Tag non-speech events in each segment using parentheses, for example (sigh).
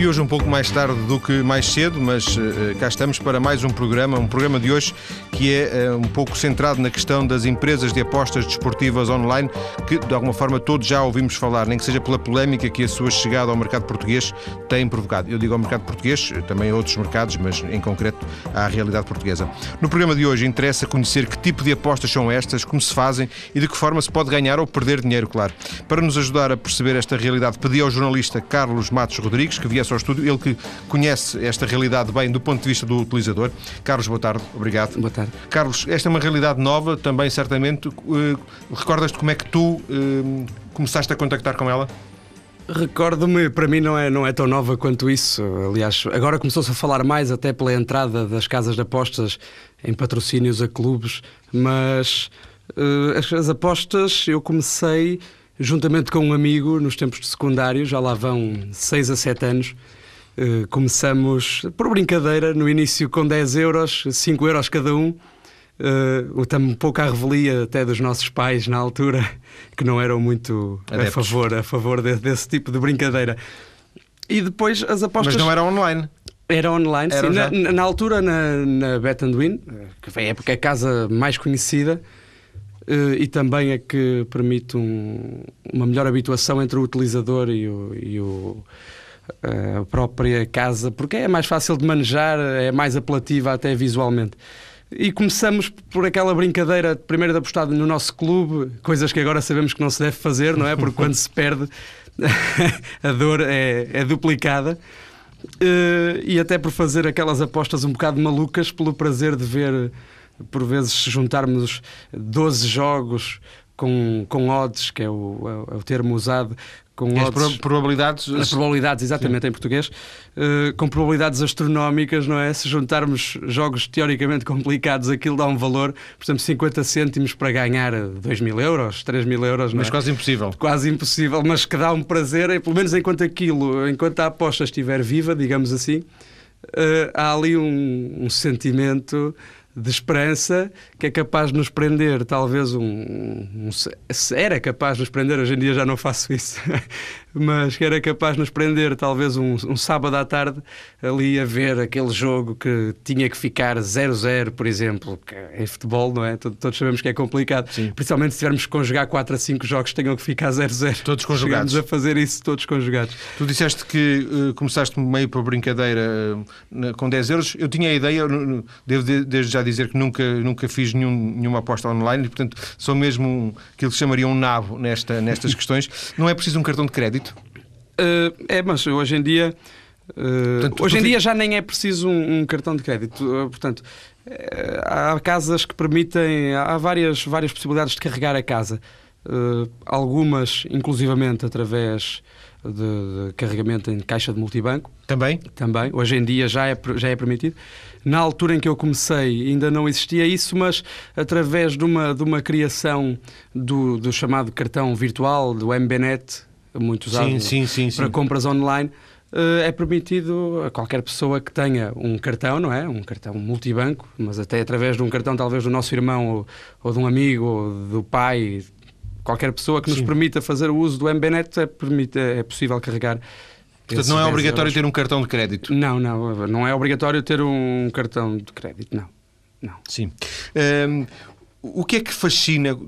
E hoje, um pouco mais tarde do que mais cedo, mas uh, cá estamos para mais um programa, um programa de hoje que é uh, um pouco centrado na questão das empresas de apostas desportivas online, que de alguma forma todos já ouvimos falar, nem que seja pela polémica que a sua chegada ao mercado português tem provocado. Eu digo ao mercado português, também a outros mercados, mas em concreto à realidade portuguesa. No programa de hoje interessa conhecer que tipo de apostas são estas, como se fazem e de que forma se pode ganhar ou perder dinheiro, claro. Para nos ajudar a perceber esta realidade, pedi ao jornalista Carlos Matos Rodrigues que viesse ao estúdio, ele que conhece esta realidade bem do ponto de vista do utilizador. Carlos, boa tarde, obrigado. Boa tarde. Carlos, esta é uma realidade nova, também certamente. Uh, Recordas-te como é que tu uh, começaste a contactar com ela? Recordo-me, para mim não é, não é tão nova quanto isso. Aliás, agora começou-se a falar mais até pela entrada das casas de apostas em patrocínios a clubes, mas uh, as, as apostas eu comecei juntamente com um amigo nos tempos de secundário, já lá vão 6 a 7 anos. Uh, começamos por brincadeira, no início com 10 euros, 5 euros cada um. Uh, um pouco à revelia até dos nossos pais na altura, (laughs) que não eram muito a favor, a favor de, desse tipo de brincadeira. E depois as apostas. Mas não era online. Era online, era sim. Na, na, altura, na, na Bet and Win, que foi a época a casa mais conhecida e também é que permite um, uma melhor habituação entre o utilizador e o, e o eh, a própria casa, porque é mais fácil de manejar, é mais apelativa até visualmente. E começamos por aquela brincadeira, primeiro de apostar no nosso clube, coisas que agora sabemos que não se deve fazer, não é? Porque quando se perde, (laughs) a dor é, é duplicada. Uh, e até por fazer aquelas apostas um bocado malucas, pelo prazer de ver, por vezes, juntarmos 12 jogos com, com odds, que é o, é o termo usado, com as odds, probabilidades. As probabilidades, exatamente, Sim. em português, uh, com probabilidades astronómicas, não é? Se juntarmos jogos teoricamente complicados, aquilo dá um valor, por exemplo, 50 cêntimos para ganhar 2 mil euros, 3 mil euros. Mas é? quase impossível. Quase impossível, mas que dá um prazer, pelo menos enquanto aquilo, enquanto a aposta estiver viva, digamos assim, uh, há ali um, um sentimento de esperança que é capaz de nos prender, talvez um, um, era capaz de nos prender, hoje em dia já não faço isso, mas que era capaz de nos prender talvez um, um, sábado à tarde ali a ver aquele jogo que tinha que ficar 0-0, por exemplo, que em futebol, não é? Todos sabemos que é complicado, Sim. principalmente se tivermos que conjugar 4 a 5 jogos que tenham que ficar 0-0. Todos conjugados. Chegamos a fazer isso todos conjugados. Tu disseste que uh, começaste meio por brincadeira uh, com 10 euros. Eu tinha a ideia, devo desde já dizer que nunca, nunca fiz nenhum, nenhuma aposta online e, portanto, sou mesmo um, aquilo que chamariam um nabo nesta, nestas questões. Não é preciso um cartão de crédito? Uh, é, mas hoje em dia. Uh, portanto, hoje em dia já nem é preciso um, um cartão de crédito. Uh, portanto, há casas que permitem. Há várias, várias possibilidades de carregar a casa. algumas, inclusivamente, através de, de, carregamento em caixa de multibanco. Também? Também. Hoje em dia já é, já é permitido. Na altura em que eu comecei ainda não existia isso, mas através de uma, de uma criação do, do chamado cartão virtual, do MBNet, muito usado sim, sim, sim, para compras online, eh, é permitido a qualquer pessoa que tenha um cartão, não é? Um cartão multibanco, mas até através de um cartão talvez do nosso irmão ou, ou de um amigo ou do pai, qualquer pessoa que nos permita fazer o uso do MBNet é, permite, é possível carregar. Portanto, não é obrigatório ter um cartão de crédito? Não, não, não é obrigatório ter um cartão de crédito, não. não. Sim. Um, o que é que fascina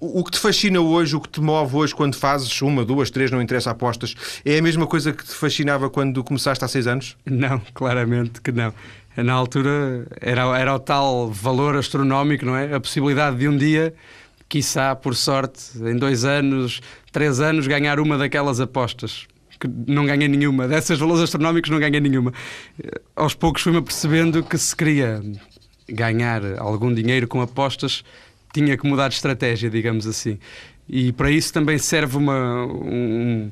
o que te fascina hoje, o que te move hoje quando fazes uma, duas, três, não interessa apostas, é a mesma coisa que te fascinava quando começaste há seis anos? Não, (laughs) claramente que não. Na altura era, era o tal valor astronómico, não é? A possibilidade de um dia, quiçá por sorte, em dois anos, três anos, ganhar uma daquelas apostas. Que não ganhei nenhuma. Desses valores astronómicos não ganhei nenhuma. Aos poucos fui-me percebendo que se queria ganhar algum dinheiro com apostas tinha que mudar de estratégia, digamos assim. E para isso também serve uma, um,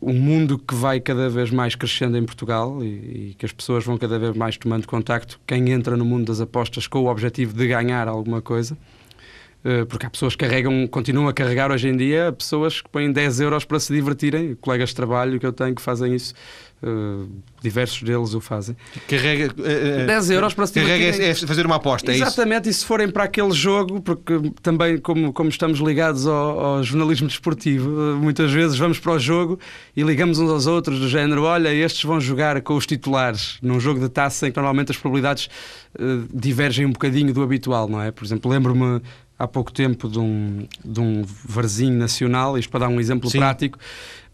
um mundo que vai cada vez mais crescendo em Portugal e, e, que as pessoas vão cada vez mais tomando contacto. Quem entra no mundo das apostas com o objetivo de ganhar alguma coisa. Eh, porque há pessoas que carregam, continuam a carregar hoje em dia, pessoas que põem 10 euros para se divertirem, colegas de trabalho que eu tenho que fazem isso. Uh, diversos deles o fazem. Carrega uh, eh, 10 euros para se Carrega é, é fazer uma aposta, é Exatamente, isso? e se forem para aquele jogo, porque também, como, como estamos ligados ao, ao, jornalismo desportivo, muitas vezes vamos para o jogo e ligamos uns aos outros, do género: olha, estes vão jogar com os titulares num jogo de taça em que normalmente as probabilidades divergem um bocadinho do habitual, não é? Por exemplo, lembro-me há pouco tempo de um, de um varzinho nacional, isto para dar um exemplo Sim. prático,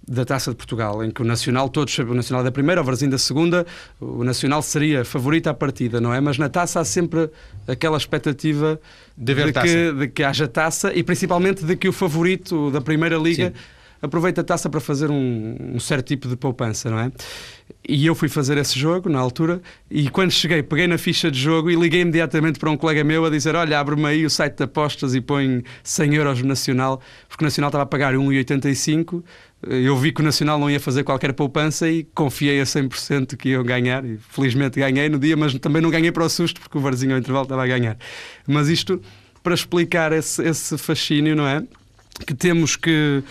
da Taça de Portugal, em que o Nacional, todos o Nacional da primeira, o Varzinho da segunda, o Nacional seria favorito à partida, não é? Mas na taça há sempre aquela expectativa de, de, que, de que haja taça e principalmente de que o favorito da primeira liga Sim. aproveite a taça para fazer um, um certo tipo de poupança, não é? E eu fui fazer esse jogo na altura e quando cheguei peguei na ficha de jogo e liguei imediatamente para um colega meu a dizer olha, abre-me aí o site de apostas e põe 100 euros no Nacional porque o Nacional estava a pagar 1,85 eu vi que o Nacional não ia fazer qualquer poupança e confiei a 100% que iam ganhar e felizmente ganhei no dia, mas também não ganhei para o susto porque o Varzinho ao intervalo estava a ganhar. Mas isto para explicar esse, esse fascínio, não é? Que temos que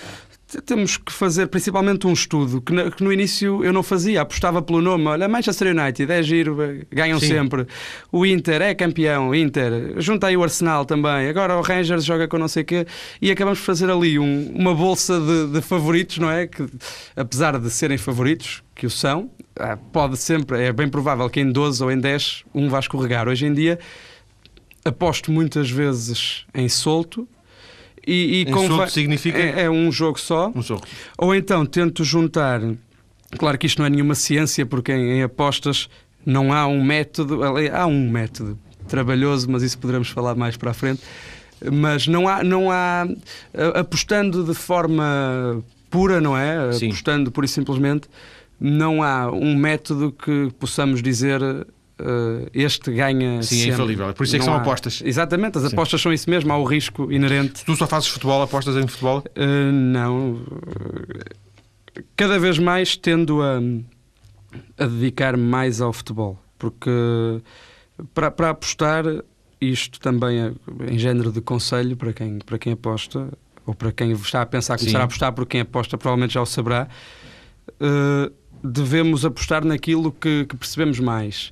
temos que fazer principalmente um estudo que, no, que no início eu não fazia, apostava pelo nome. Olha, Manchester United é giro, ganham Sim. sempre. O Inter é campeão, Inter. Junta aí o Arsenal também. Agora o Rangers joga com não sei o quê. E acabamos por fazer ali um, uma bolsa de, de, favoritos, não é? Que apesar de serem favoritos, que o são, ah, pode sempre, é bem provável que em 12 ou em 10 um vá escorregar. Hoje em dia aposto muitas vezes em solto e, e convém... significa? É, é, um jogo só. Um jogo. Ou então tento juntar. Claro que isto não é nenhuma ciência, porque em, em apostas não há um método. Há um método trabalhoso, mas isso poderemos falar mais para a frente. Mas não há, não há apostando de forma pura, não é? Sim. Apostando pura e simplesmente, não há um método que possamos dizer este ganha. Sim, é sempre. é infalível. Por isso é que são há... apostas. Exatamente, as Sim. apostas são isso mesmo, há o risco inerente. Tu só fazes futebol, apostas em futebol? Uh, não. Cada vez mais tendo a, a dedicar-me mais ao futebol, porque para, para apostar, isto também é em género de conselho para quem, para quem aposta, ou para quem está a pensar começar Sim. a apostar, por quem aposta provavelmente já o saberá. Uh, devemos apostar naquilo que, que percebemos mais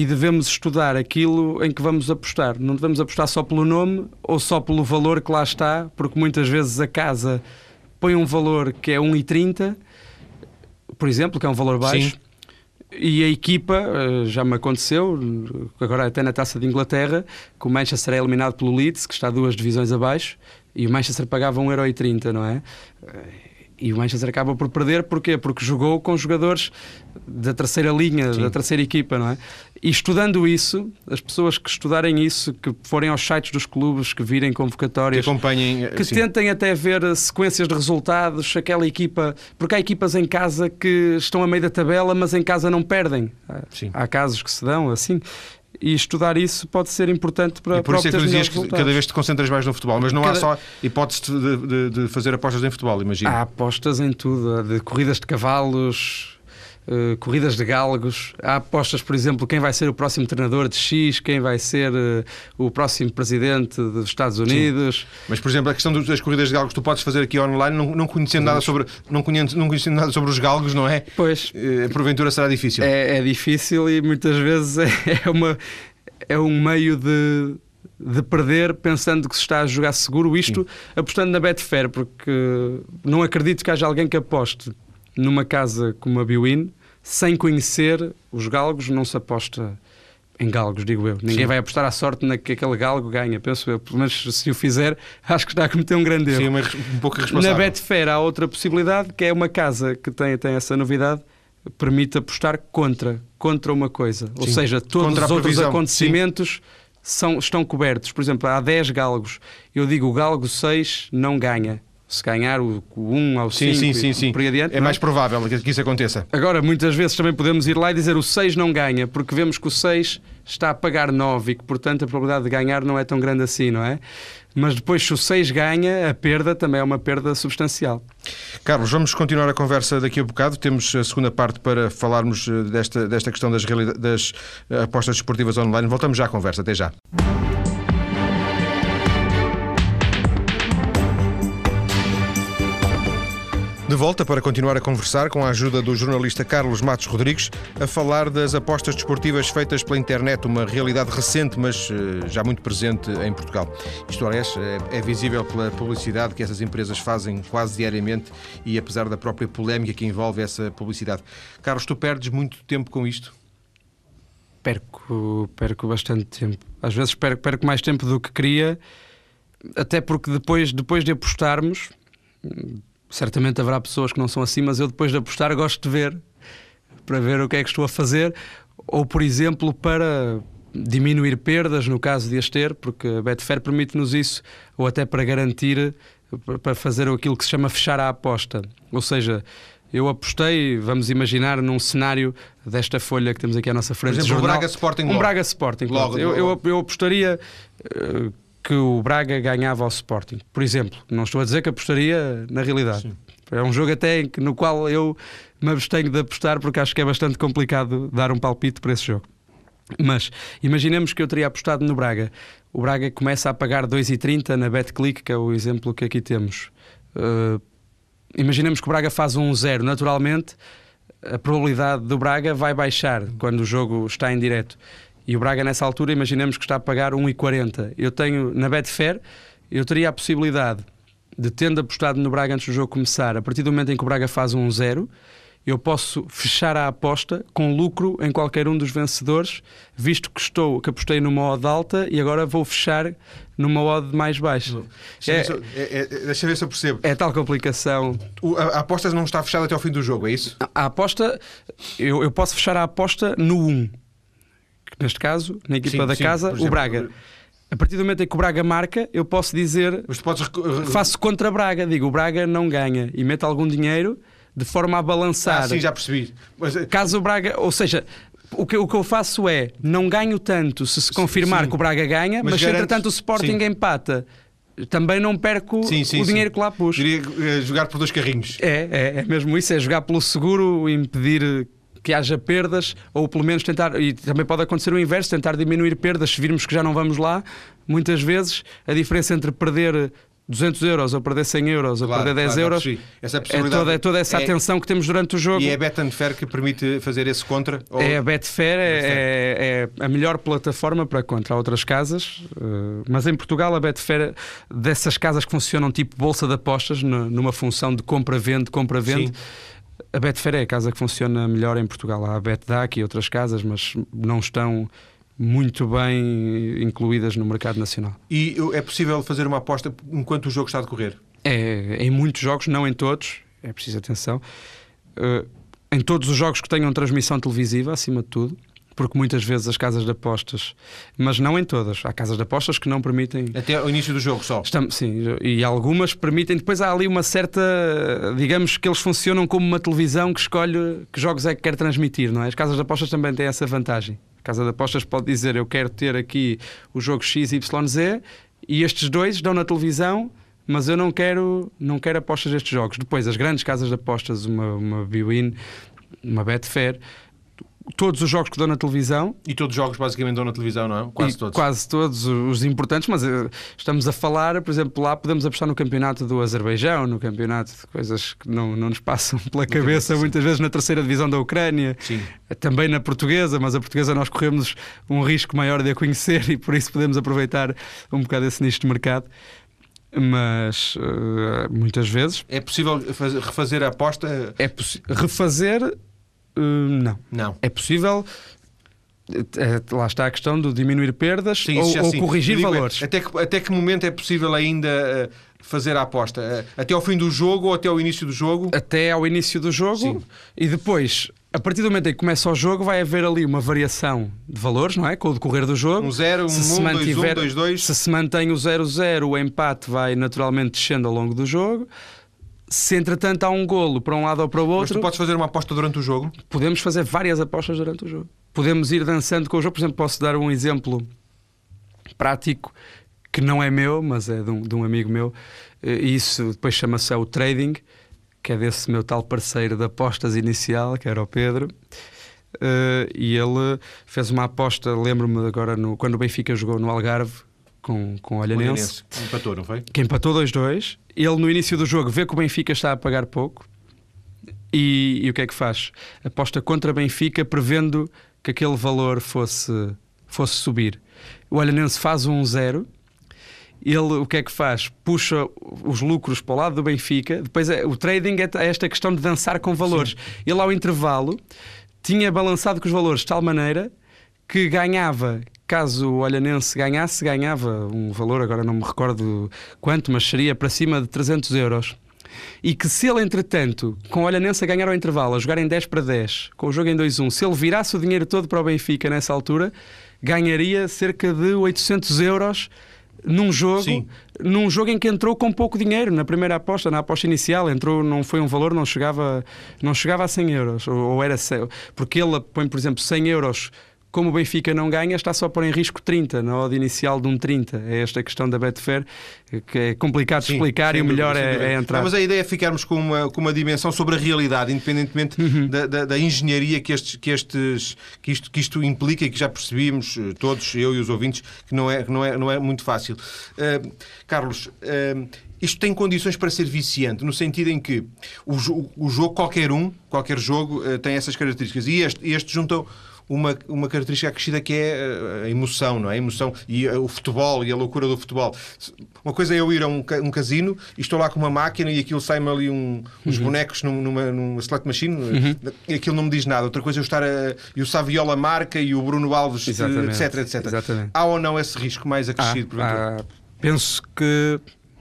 e devemos estudar aquilo em que vamos apostar. Não devemos apostar só pelo nome ou só pelo valor que lá está, porque muitas vezes a casa põe um valor que é 1,30, por exemplo, que é um valor baixo. Sim. E a equipa, eh, já me aconteceu, agora até na taça de Inglaterra, que o Manchester é eliminado pelo Leeds, que está duas divisões abaixo, e o Manchester pagava 1,30€, não é? E o Manchester acaba por perder, porquê? Porque jogou com jogadores da terceira linha, Sim. da terceira equipa, não é? E estudando isso, as pessoas que estudarem isso, que forem aos sites dos clubes, que virem convocatórias, que acompanhem, que sim. tentem até ver sequências de resultados, aquela equipa, porque há equipas em casa que estão a meio da tabela, mas em casa não perdem. Sim. Há casos que se dão assim e estudar isso pode ser importante para E por isso é que tu dizias que cada vez te concentras mais no futebol, mas não cada... há só hipótese de, de, de, fazer apostas em futebol, imagina. Há apostas em tudo, de corridas de cavalos, Uh, corridas de galgos, há apostas, por exemplo, quem vai ser o próximo treinador de X, quem vai ser uh, o próximo presidente dos Estados Unidos. Sim. Mas, por exemplo, a questão das corridas de galgos, tu podes fazer aqui online, não, não conhecendo nada sobre não conhecendo, não conhecendo nada sobre os galgos, não é? Pois. Uh, porventura será difícil. É, é difícil e muitas vezes é, (laughs) é uma é um meio de de perder pensando que se está a jogar seguro, isto Sim. apostando na Betfair, porque não acredito que haja alguém que aposte numa casa como a Biwin sem conhecer os galgos, não se aposta em galgos, digo eu. Ninguém Sim. vai apostar à sorte na que aquele galgo ganha, penso eu. Mas se o fizer, (laughs) acho que está a cometer um grande erro. Sim, um pouco responsável. Na Betfair há outra possibilidade, que é uma casa que tem, tem essa novidade, permite apostar contra, contra uma coisa. Sim. Ou seja, todos contra os outros acontecimentos são, estão cobertos. Por exemplo, há 10 galgos. Eu digo o galgo 6 não ganha se ganhar o 1 ao 5 sim, sim, sim, por aí adiante. É, é mais provável que isso aconteça. Agora, muitas vezes também podemos ir lá e dizer o 6 não ganha, porque vemos que o 6 está a pagar 9 e que, portanto, a probabilidade de ganhar não é tão grande assim, não é? Mas depois, se o 6 ganha, a perda também é uma perda substancial. Carlos, vamos continuar a conversa daqui a bocado. Temos a segunda parte para falarmos eh, desta, desta questão das, das eh, apostas desportivas online. Voltamos já à conversa. Até já. De volta para continuar a conversar com a ajuda do jornalista Carlos Matos Rodrigues a falar das apostas desportivas feitas pela internet, uma realidade recente, mas eh, já muito presente em Portugal. Isto, aliás, é, é visível pela publicidade que essas empresas fazem quase diariamente e apesar da própria polémica que envolve essa publicidade. Carlos, tu perdes muito tempo com isto? Perco, perco bastante tempo. Às vezes perco, perco mais tempo do que queria, até porque depois, depois de apostarmos certamente haverá pessoas que não são assim, mas eu depois de apostar gosto de ver para ver o que é que estou a fazer, ou por exemplo para diminuir perdas no caso de as ter, porque a Betfair permite-nos isso, ou até para garantir, para fazer aquilo que se chama fechar a aposta. Ou seja, eu apostei, vamos imaginar, num cenário desta folha que temos aqui à nossa frente. Por exemplo, um Braga Sporting. Um Braga Sporting. Logo, eu, eu, eu, apostaria. Uh, que o Braga ganhava ao Sporting. Por exemplo, não estou a dizer que apostaria na realidade. Sim. É um jogo até no qual eu me abstenho de apostar porque acho que é bastante complicado dar um palpite para esse jogo. Mas imaginemos que eu teria apostado no Braga. O Braga começa a pagar 2,30 na BetClick, que é o exemplo que aqui temos. Uh, imaginemos que o Braga faz um 0. Naturalmente, a probabilidade do Braga vai baixar quando o jogo está em direto. E o Braga, nessa altura, imaginemos que está a pagar 1,40. Eu tenho na Betfair, eu teria a possibilidade de, tendo apostado no Braga antes do jogo começar, a partir do momento em que o Braga faz um 0, eu posso fechar a aposta com lucro em qualquer um dos vencedores, visto que estou que apostei numa odd alta e agora vou fechar numa odd mais baixa. Deixa, é, é, é, deixa ver se eu percebo. É tal complicação. O, a, a, aposta não está fechada até ao fim do jogo, é isso? A, a aposta, eu, eu posso fechar a aposta no 1 neste caso, na equipa sim, da sim, casa, exemplo, o Braga. A partir do momento em que o Braga marca, eu posso dizer. Mas podes... Faço contra Braga, digo o Braga não ganha e meto algum dinheiro de forma a balançar. Ah, sim, já percebi. Mas... Eh, Caso o Braga. Ou seja, o que, o que eu faço é não ganho tanto se se confirmar sim, que o Braga ganha, mas, mas garantes... entretanto o Sporting sim. empata. Também não perco sim, sim, o dinheiro que lá pus. Diria eh, jogar por dois carrinhos. É, é, é mesmo isso, é jogar pelo seguro, impedir que haja perdas, ou pelo menos tentar, e também pode acontecer o inverso, tentar diminuir perdas se virmos que já não vamos lá. Muitas vezes a diferença entre perder 200 euros ou perder 100 euros ou claro, perder 10 claro, euros essa é, toda, é toda essa é, atenção que temos durante o jogo. E é a Betfair que permite fazer esse contra? Ou... É a Betfair, é, é, é, a melhor plataforma para contra outras casas, eh, mas em Portugal a Betfair, dessas casas que funcionam tipo bolsa de apostas, numa função de compra-vende, compra-vende. A Betfair é a casa que funciona melhor em Portugal. Há a BetDAC e outras casas, mas não estão muito bem incluídas no mercado nacional. E é possível fazer uma aposta enquanto o jogo está a decorrer? É, em muitos jogos, não em todos, é preciso atenção. Uh, em todos os jogos que tenham transmissão televisiva, acima de tudo, porque muitas vezes as casas de apostas, mas não em todas, há casas de apostas que não permitem. Até o início do jogo só. Estamos, sim, e algumas permitem. Depois há ali uma certa. Digamos que eles funcionam como uma televisão que escolhe que jogos é que quer transmitir, não é? As casas de apostas também têm essa vantagem. A casa de apostas pode dizer: Eu quero ter aqui o jogo XYZ e estes dois dão na televisão mas eu não quero, não quero apostas destes jogos. Depois, as grandes casas de apostas, uma, uma Bwin, uma Betfair, todos os jogos que dão na televisão. E todos os jogos basicamente dão na televisão, não é? Quase todos. Quase todos os importantes, mas uh, estamos a falar, por exemplo, lá podemos apostar no campeonato do Azerbaijão, no campeonato de coisas que não, não nos passam (laughs) pela cabeça, muitas vezes na terceira divisão da Ucrânia, Sim. também na portuguesa, mas a portuguesa nós corremos um risco maior de a conhecer (laughs) e por isso podemos aproveitar um bocado esse nicho de mercado mas uh, muitas vezes. É possível fazer, refazer a aposta? É refazer Hum, não. Não. É possível. É, lá está a questão de diminuir perdas Sim, ou, ou corrigir digo, valores. Até que, até que momento é possível ainda eh, fazer a aposta? Eh, até ao fim do jogo ou até ao início do jogo? Até ao início do jogo Sim. e depois, a partir do momento em que começa o jogo, vai haver ali uma variação de valores, não é? Com o decorrer do jogo. Um 0, um 1, 2, 1, 2, 2. Se se mantém o 0-0, o empate vai naturalmente descendo ao longo do jogo. Se entretanto há um golo para um lado ou para o outro. Mas tu podes fazer uma aposta durante o jogo? Podemos fazer várias apostas durante o jogo. Podemos ir dançando com o jogo. Por exemplo, posso dar um exemplo prático que não é meu, mas é de um, de um amigo meu. E isso depois chama-se o trading, que é desse meu tal parceiro de apostas inicial, que era o Pedro. Uh, e ele fez uma aposta, lembro-me agora, no, quando o Benfica jogou no Algarve, com, com o Olhanense. Que empatou, não foi? Que empatou 2-2. Ele, no início do jogo, vê que o Benfica está a pagar pouco. e, e o que é que faz? Aposta contra Benfica, prevendo que aquele valor fosse, fosse subir. O Olhanense faz um zero. Ele o que é que faz? Puxa os lucros para o lado do Benfica. Depois é, o trading é, é esta questão de dançar com valores. Sim. Ele, ao intervalo, tinha balançado com os valores de tal maneira que ganhava caso o Olhanense ganhasse, ganhava um valor, agora não me recordo quanto, mas seria para cima de 300 euros. E que se ele, entretanto, com o Olhanense a ganhar ao intervalo, a jogar em 10 para 10, com o jogo em 2-1, se ele virasse o dinheiro todo para o Benfica nessa altura, ganharia cerca de 800 euros num jogo, Sim. num jogo em que entrou com pouco dinheiro na primeira aposta, na aposta inicial, entrou, não foi um valor, não chegava, não chegava a 100 euros, ou, ou era porque ele põe, por exemplo, 100 euros como o Benfica não ganha, está só a pôr em risco 30, na odd inicial de um 30. É esta questão da Betfair que é complicado de explicar e o melhor é, é, entrar. Não, mas a ideia é ficarmos com uma, com uma dimensão sobre a realidade, independentemente uhum. da, da, da, engenharia que, estes, que, estes, que, isto, que isto implica e que já percebíamos, eh, todos, eu e os ouvintes, que não é, não é, não é muito fácil. Uh, Carlos, uh, isto tem condições para ser viciante, no sentido em que o, o jogo, qualquer um, qualquer jogo, uh, tem essas características. E este, este juntam uma, uma característica acrescida que é eh, a emoção, não é? A emoção e eh, o futebol e a loucura do futebol. Uma coisa é eu ir a um, um casino e estou lá com uma máquina e aquilo sai-me ali um, uns uhum. bonecos numa, numa slot machine uhum. e aquilo não me diz nada. Outra coisa é eu estar a. E o Saviola marca e o Bruno Alves, Exatamente. etc, etc. Exatamente. Há ou não esse risco mais acrescido? Ah, ah, penso que.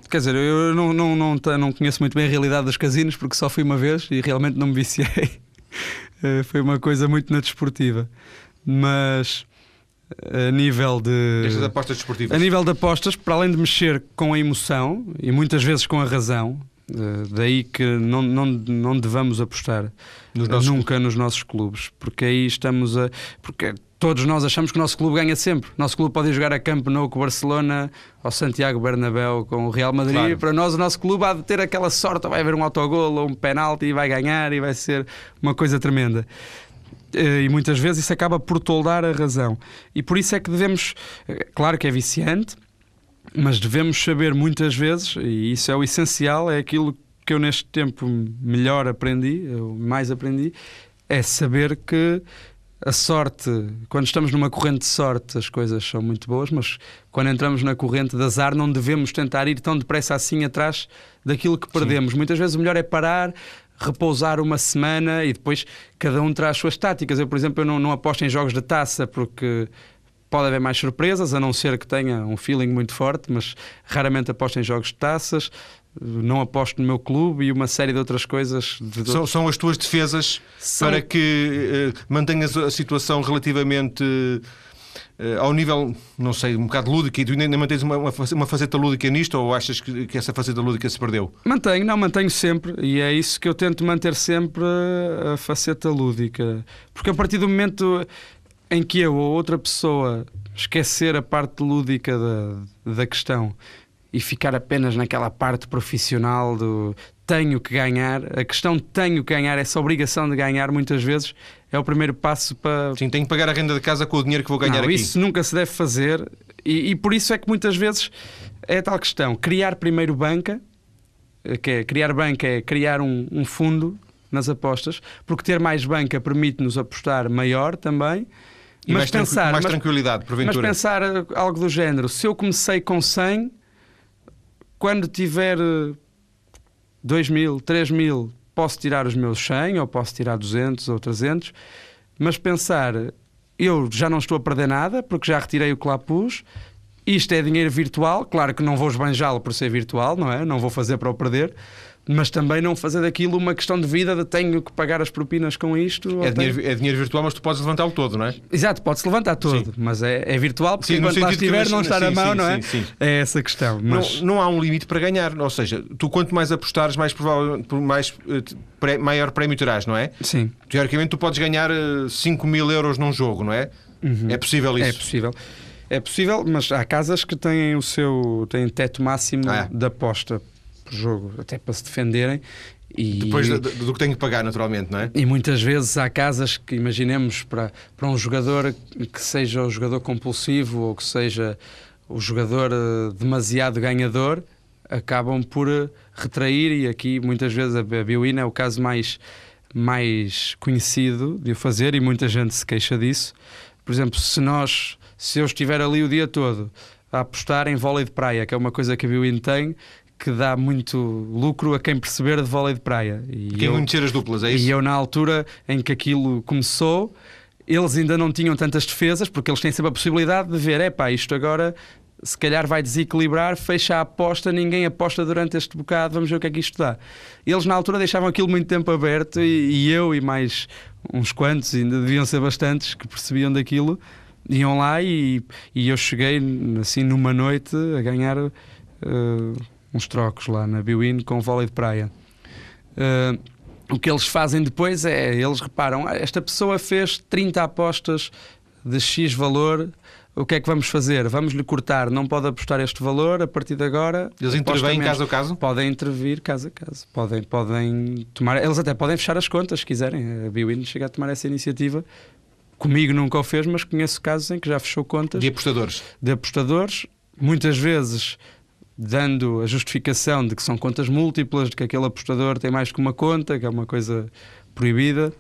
Quer dizer, eu não, não, não, não conheço muito bem a realidade dos casinos porque só fui uma vez e realmente não me viciei. Eh, foi uma coisa muito na desportiva. Mas a nível de. Estas apostas desportivas. A nível de apostas, para além de mexer com a emoção e muitas vezes com a razão, eh, daí que não, não, não devamos apostar nos nunca clubes. nos nossos clubes, porque aí estamos a. Porque todos nós achamos que o nosso clube ganha sempre. O nosso clube pode jogar a campo no com o Barcelona ou Santiago Bernabéu com o Real Madrid. Claro. Para nós, o nosso clube há de ter aquela sorte, vai haver um autogol ou um penalti e vai ganhar e vai ser uma coisa tremenda. Eh, e muitas vezes isso acaba por toldar a razão. E por isso é que devemos, eh, claro que é viciante, mas devemos saber muitas vezes, e isso é o essencial, é aquilo que eu neste tempo melhor aprendi, mais aprendi, é saber que a sorte, quando estamos numa corrente de sorte, as coisas são muito boas, mas quando entramos na corrente de azar, não devemos tentar ir tão depressa assim atrás daquilo que perdemos. Sim. Muitas vezes o melhor é parar, repousar uma semana e depois cada um traz suas táticas. Eu, por exemplo, eu não, não aposto em jogos de taça porque pode haver mais surpresas, a não ser que tenha um feeling muito forte, mas raramente aposto em jogos de taças não aposto no meu clube e uma série de outras coisas. De... São, são as tuas defesas são... para que uh, mantenhas a situação relativamente. Uh, ao nível, não sei, um bocado lúdica, e tu ainda mantens uma, uma, uma faceta lúdica nisto ou achas que, que, essa faceta lúdica se perdeu? Mantenho, não, mantenho sempre e é isso que eu tento manter sempre a faceta lúdica. Porque a partir do momento em que eu ou outra pessoa esquecer a parte lúdica da, da questão e ficar apenas naquela parte profissional do tenho que ganhar. A questão de tenho que ganhar, essa obrigação de ganhar, muitas vezes é o primeiro passo para. Sim, tenho que pagar a renda de casa com o dinheiro que vou ganhar Não, aqui. Isso nunca se deve fazer e, e, por isso é que muitas vezes é tal questão. Criar primeiro banca, que é criar banca é criar um, um fundo nas apostas, porque ter mais banca permite-nos apostar maior também. E mas mais pensar, mais tranquilidade, porventura. Mas pensar algo do género, se eu comecei com 100 quando tiver 2 mil, 3 mil, posso tirar os meus 100 ou posso tirar 200 ou 300, mas pensar, eu já não estou a perder nada porque já retirei o que isto é dinheiro virtual, claro que não vou esbanjá-lo por ser virtual, não é? Não vou fazer para o perder, mas também não fazer daquilo uma questão de vida de tenho que pagar as propinas com isto. É, dinheiro, é dinheiro, virtual, mas tu podes levantá-lo todo, não é? Exato, pode-se levantar todo, sim. mas é, é, virtual porque sim, enquanto lá estiver não está na mão, sim, não é? É essa questão. Mas... Não, não, há um limite para ganhar, ou seja, tu quanto mais apostares, mais provável, mais eh, maior prémio terás, não é? Sim. Teoricamente tu podes ganhar 5 eh, mil euros num jogo, não é? Uhum. É possível isso? É possível. É possível, mas há casas que têm o seu têm teto máximo ah. de aposta por jogo, até para se defenderem. E, Depois do, do, que tem que pagar, naturalmente, não é? E muitas vezes há casas que, imaginemos, para, para um jogador que seja o jogador compulsivo ou que seja o jogador eh, demasiado ganhador, acabam por eh, retrair, e aqui muitas vezes a Biowin é o caso mais, mais conhecido de o fazer e muita gente se queixa disso. Por exemplo, se nós, se eu estiver ali o dia todo a apostar em vôlei de praia, que é uma coisa que a Biwin tem, que dá muito lucro a quem perceber de vôlei de praia. E quem eu, conhecer as duplas, é isso? E eu, na altura em que aquilo começou, eles ainda não tinham tantas defesas, porque eles têm sempre a possibilidade de ver, é pá, isto agora se calhar vai desequilibrar, fecha a aposta, ninguém aposta durante este bocado, vamos ver o que é que isto dá. Eles na altura deixavam aquilo muito tempo aberto e, e eu e mais uns quantos, ainda deviam ser bastantes, que percebiam daquilo, iam lá e, e eu cheguei assim numa noite a ganhar uh, uns trocos lá na Biwin com vôlei de praia. Uh, o que eles fazem depois é, eles reparam, ah, esta pessoa fez 30 apostas de X valor, o que é que vamos fazer? Vamos lhe cortar, não pode apostar este valor a partir de agora. Eles intervêm caso a caso? Podem intervir caso a caso. Podem, podem tomar, eles até podem fechar as contas se quiserem. A Biwin chega a tomar essa iniciativa. Comigo nunca o fez, mas conheço casos em que já fechou contas. De apostadores? De apostadores, muitas vezes dando a justificação de que são contas múltiplas, de que aquele apostador tem mais que uma conta, que é uma coisa proibida.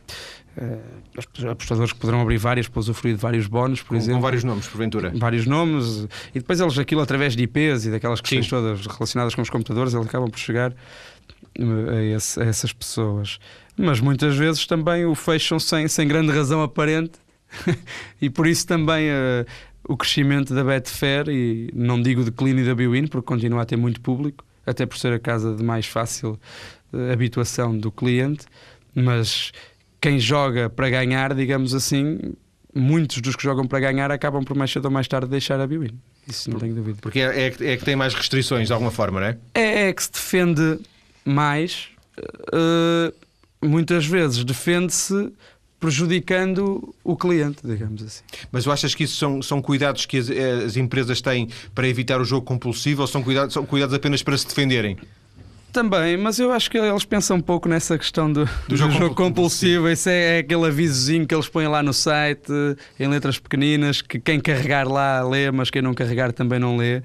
Uh, apostadores que poderão abrir várias para usufruir de vários bónus, por com, exemplo. Com vários nomes, porventura. Vários nomes. E depois eles, aquilo através de IPs e daquelas questões Sim. todas relacionadas com os computadores, eles acabam por chegar eh, a, esse, a, essas pessoas. Mas muitas vezes também o fecham sem, sem grande razão aparente. (laughs) e por isso também uh, o crescimento da Betfair, e não digo declínio da Biwin, porque continua a ter muito público, até por ser a casa de mais fácil uh, habituação do cliente, mas quem joga para ganhar, digamos assim, muitos dos que jogam para ganhar acabam por mais cedo ou mais tarde deixar a Biwin. Isso não tenho dúvida. Porque é, é, é, que tem mais restrições de alguma forma, não é? É, é que se defende mais. Uh, muitas vezes defende-se prejudicando o cliente, digamos assim. Mas tu achas que isso são, são cuidados que as, as empresas têm para evitar o jogo compulsivo ou são cuidados, são cuidados apenas para se defenderem? Também, mas eu acho que eles pensam um pouco nessa questão do, do, do jogo, jogo, compulsivo. Isso é, é, aquele avisozinho que eles põem lá no site, em letras pequeninas, que quem carregar lá lê, mas quem não carregar também não lê.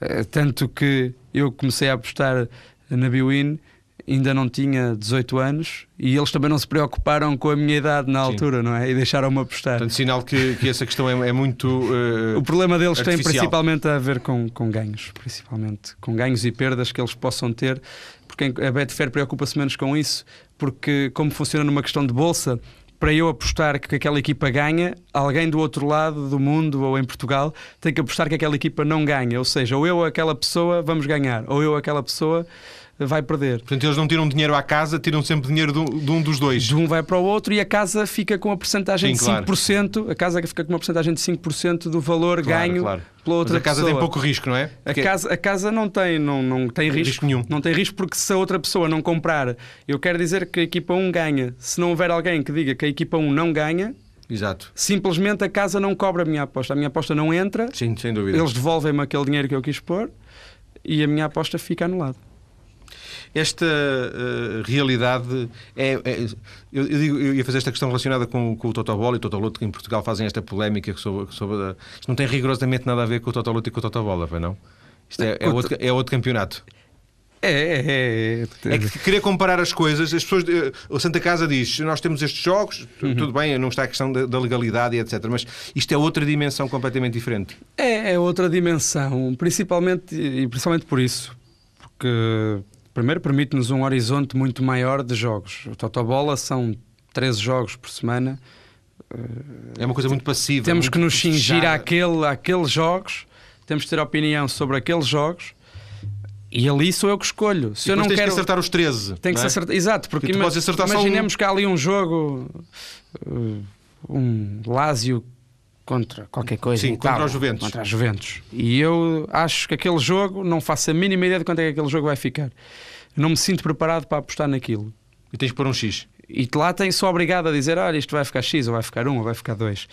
Eh, tanto que eu comecei a apostar na Biwin ainda não tinha 18 anos e eles também não se preocuparam com a minha idade na altura, Sim. não é? E deixaram-me apostar. Portanto, sinal que, que essa questão é, é muito. Uh, o problema deles artificial. tem principalmente a ver com, com ganhos, principalmente com ganhos e perdas que eles possam ter, porque a Betfair preocupa-se menos com isso, porque como funciona numa questão de bolsa. Para eu apostar que aquela equipa ganha, alguém do outro lado do mundo ou em Portugal tem que apostar que aquela equipa não ganha. Ou seja, ou eu ou aquela pessoa vamos ganhar, ou eu aquela pessoa vai perder. Portanto, eles não tiram dinheiro à casa, tiram sempre dinheiro de um, de um dos dois. De um vai para o outro e a casa fica com a porcentagem Sim, de 5%, claro. a casa fica com uma porcentagem de 5% do valor claro, ganho claro. pela outra Mas a casa pessoa. tem pouco risco, não é? Porque... A, casa, a casa não tem, não, não tem risco, risco nenhum. Não tem risco porque se a outra pessoa não comprar, eu quero dizer que a equipa 1 ganha. Se não houver alguém que diga que a equipa 1 não ganha, Exato. Simplesmente a casa não cobra a minha aposta. A minha aposta não entra. Sim, sem dúvida. Eles devolvem-me aquele dinheiro que eu quis pôr e a minha aposta fica anulada. Esta uh, realidade é. é eu, eu, digo, eu, ia fazer esta questão relacionada com, com o Totobol e o Totoloto, que em Portugal fazem esta polémica sobre. sobre a, isto não tem rigorosamente nada a ver com o Totoloto e com o Totobola, foi não? Isto é, é, outro, é outro campeonato. É, é, é. é que querer comparar as coisas, as pessoas. O Santa Casa diz: nós temos estes jogos, uhum. tudo bem, não está a questão da, da, legalidade e etc. Mas isto é outra dimensão completamente diferente. É, é outra dimensão, principalmente e principalmente por isso. Porque Primeiro, permite-nos um horizonte muito maior de jogos. O Totobola são 13 jogos por semana. É uma coisa muito passiva. Temos muito que nos cingir àquele, àqueles jogos, temos que ter opinião sobre aqueles jogos. E ali sou eu que escolho. Se e eu não tens quero... que acertar os 13. Tem que é? acertar. Exato, porque ima... imaginemos um... que há ali um jogo, uh, um Lásio contra qualquer coisa. Sim, contra os Juventus. Contra a Juventus. E eu acho que aquele jogo, não faço a mínima ideia de quanto é que aquele jogo vai ficar. não me sinto preparado para apostar naquilo. E tens que pôr um X. E lá tem só obrigado a dizer: olha, isto vai ficar X, ou vai ficar 1, ou vai ficar 2.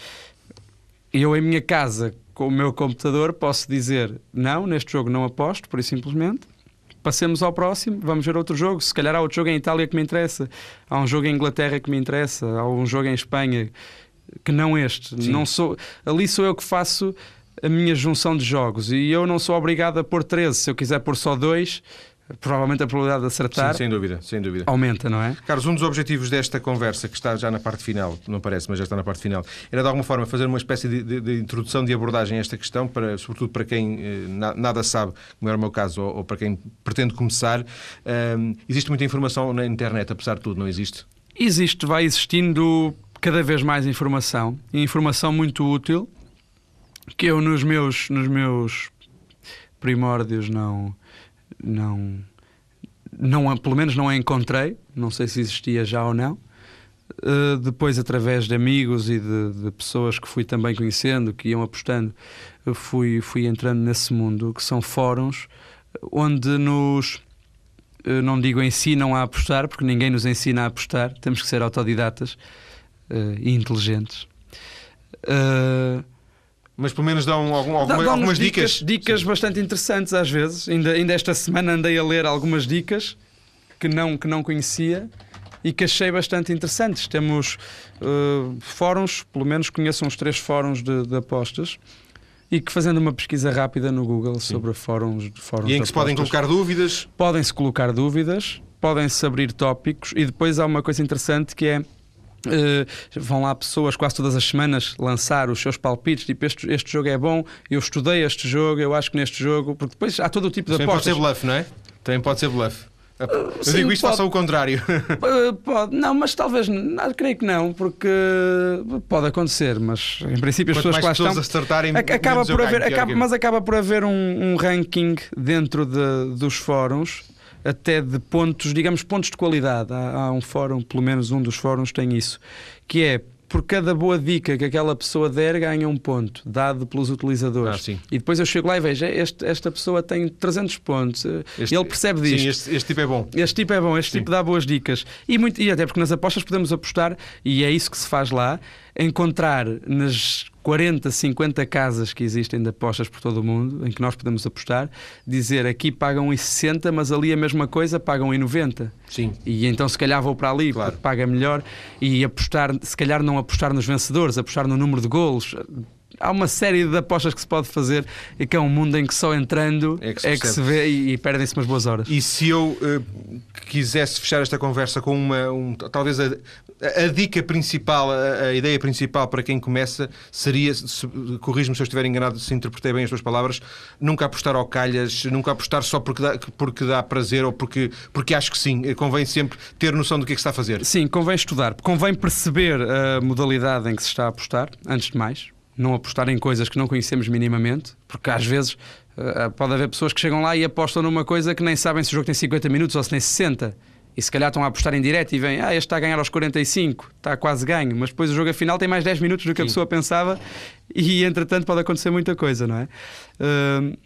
E eu, em minha casa, com o meu computador, posso dizer: não, neste jogo não aposto, por isso simplesmente. Passemos ao próximo, vamos ver outro jogo. Se calhar há outro jogo em Itália que me interessa, há um jogo em Inglaterra que me interessa, há um jogo em Espanha que não este. Não sou, ali sou eu que faço a minha junção de jogos e eu não sou obrigado a pôr 13. Se eu quiser pôr só dois, provavelmente a probabilidade de acertar. Sim, sem dúvida, sem dúvida. Aumenta, não é? Carlos, um dos objetivos desta conversa, que está já na parte final, não parece, mas já está na parte final, era de alguma forma fazer uma espécie de, de, de introdução de abordagem a esta questão, para, sobretudo para quem eh, nada sabe, como era o meu caso, ou, ou para quem pretende começar. Um, existe muita informação na internet, apesar de tudo, não existe? Existe, vai existindo cada vez mais informação, e informação muito útil, que eu nos meus, nos meus primórdios não não, não pelo menos não a encontrei, não sei se existia já ou não. Uh, depois, através de amigos e de, de, pessoas que fui também conhecendo, que iam apostando, fui, fui entrando nesse mundo, que são fóruns onde nos, uh, não digo ensinam a apostar, porque ninguém nos ensina a apostar, temos que ser autodidatas uh, e inteligentes. Mas pelo menos dão algum, alguma, algumas dicas. Dicas, dicas bastante interessantes às vezes. Ainda, ainda esta semana andei a ler algumas dicas que não, que não conhecia e que achei bastante interessantes. Temos uh, fóruns, pelo menos conheço uns três fóruns de, de apostas e que fazendo uma pesquisa rápida no Google Sim. sobre fóruns, fóruns e em que se podem colocar dúvidas podem-se colocar dúvidas podem-se abrir tópicos e depois há uma coisa interessante que é Uh, vão lá pessoas quase todas as semanas lançar os seus palpites, tipo este, este jogo é bom, eu estudei este jogo, eu acho que neste jogo, porque depois há todo o tipo de Também apostas. pode ser bluff, não é? Também pode ser bluff. Eu Sim, digo isto, pode, faça o contrário. (laughs) Pode, não, mas talvez, não, creio que não, porque pode acontecer, mas em princípio as Quanto pessoas que lá estão. Acertarem, acaba por haver, acaba, mas acaba por haver um, um ranking dentro de, dos fóruns até de pontos, digamos, pontos de qualidade. Há, há, um fórum, pelo menos um dos fóruns tem isso, que é por cada boa dica que aquela pessoa der, ganha um ponto, dado pelos utilizadores. Ah, e depois eu chego lá e vejo, este, esta pessoa tem 300 pontos, este, ele percebe disto. Sim, este, este, tipo é bom. Este tipo é bom, este sim. tipo dá boas dicas. E, muito, e até porque nas apostas podemos apostar, e é isso que se faz lá, encontrar nas 40, 50 casas que existem de apostas por todo o mundo, em que nós podemos apostar, dizer aqui pagam 1,60, mas ali a mesma coisa pagam 1,90. Sim. E então se calhar vou para ali claro. paga melhor e apostar, se calhar não apostar nos vencedores, apostar no número de golos há uma série de apostas que se pode fazer e que é um mundo em que só entrando é que se, é que se vê e, e perdem-se umas boas horas. E se eu uh, quisesse fechar esta conversa com uma, um, talvez a, a, dica principal, a, a, ideia principal para quem começa seria, corrijo-me se eu estiver enganado, se interpretei bem as tuas palavras, nunca apostar ao calhas, nunca apostar só porque dá, porque dá prazer ou porque, porque acho que sim. Convém sempre ter noção do que é que se está a fazer. Sim, convém estudar. Convém perceber a modalidade em que se está a apostar, antes de mais não apostar em coisas que não conhecemos minimamente, porque às vezes uh, pode haver pessoas que chegam lá e apostam numa coisa que nem sabem se o jogo tem 50 minutos ou se tem 60. E se calhar estão a apostar em direto e vêm, ah, este está a ganhar aos 45, está quase ganho, mas depois o jogo afinal tem mais 10 minutos do que Sim. a pessoa pensava e entretanto pode acontecer muita coisa, não é? Uh,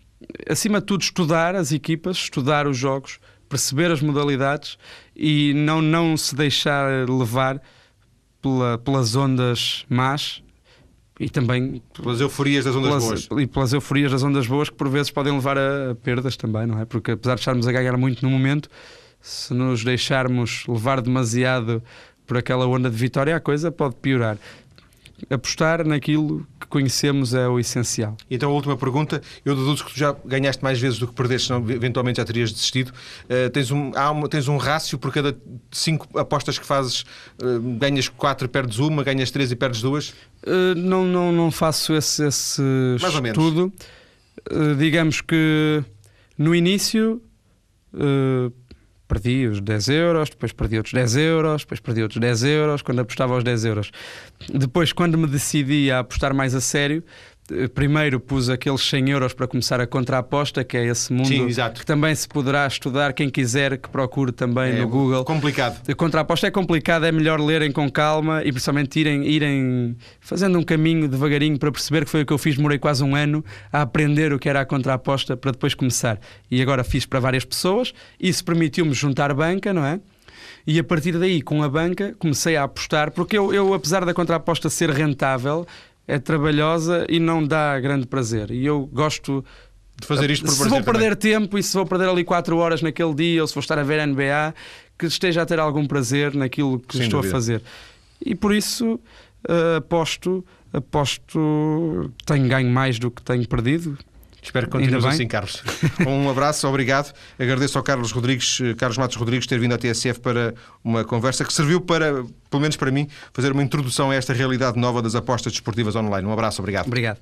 acima de tudo, estudar as equipas, estudar os jogos, perceber as modalidades e não, não se deixar levar pela, pelas ondas más e também pelas euforias das ondas pelas, boas e pelas euforias das ondas boas que por vezes podem levar a perdas também, não é? Porque apesar de estarmos a ganhar muito no momento, se nos deixarmos levar demasiado por aquela onda de vitória, a coisa pode piorar apostar naquilo que conhecemos é o essencial. Então, a última pergunta. Eu deduzo que tu já ganhaste mais vezes do que perdeste, senão eventualmente já terias desistido. Uh, tens, um, há uma, tens um rácio por cada cinco apostas que fazes, uh, ganhas quatro perdes uma, ganhas três e perdes duas? Uh, não, não, não faço esse, esse mais estudo. digamos que no início perdi os 10 euros, depois perdi outros 10 euros, depois perdi outros 10 euros, quando apostava aos 10 euros. Depois, quando me decidi a apostar mais a sério, primeiro pus aqueles 100 euros para começar a contra-aposta, que é esse mundo Sim, que também se poderá estudar. Quem quiser que procure também é no Google. Complicado. A contra-aposta é complicado, é melhor lerem com calma e principalmente irem, irem fazendo um caminho devagarinho para perceber que foi o que eu fiz. Demorei quase um ano a aprender o que era a contra-aposta para depois começar. E agora fiz para várias pessoas. Isso permitiu-me juntar banca, não é? E a partir daí, com a banca, comecei a apostar, porque eu, eu apesar da contra-aposta ser rentável, é trabalhosa e não dá grande prazer. E eu gosto de fazer isto por Se vou perder tempo e se vou perder ali 4 horas naquele dia ou se vou estar a ver NBA, que esteja a ter algum prazer naquilo que Sem estou dúvida. a fazer. E por isso uh, aposto, aposto, tenho ganho mais do que tenho perdido. Espero que continues assim, Carlos. (laughs) um abraço, obrigado. Agradeço ao Carlos Rodrigues, Carlos Matos Rodrigues, ter vindo à TSF para uma conversa que serviu para, pelo menos para mim, fazer uma introdução a esta realidade nova das apostas desportivas online. Um abraço, obrigado. Obrigado.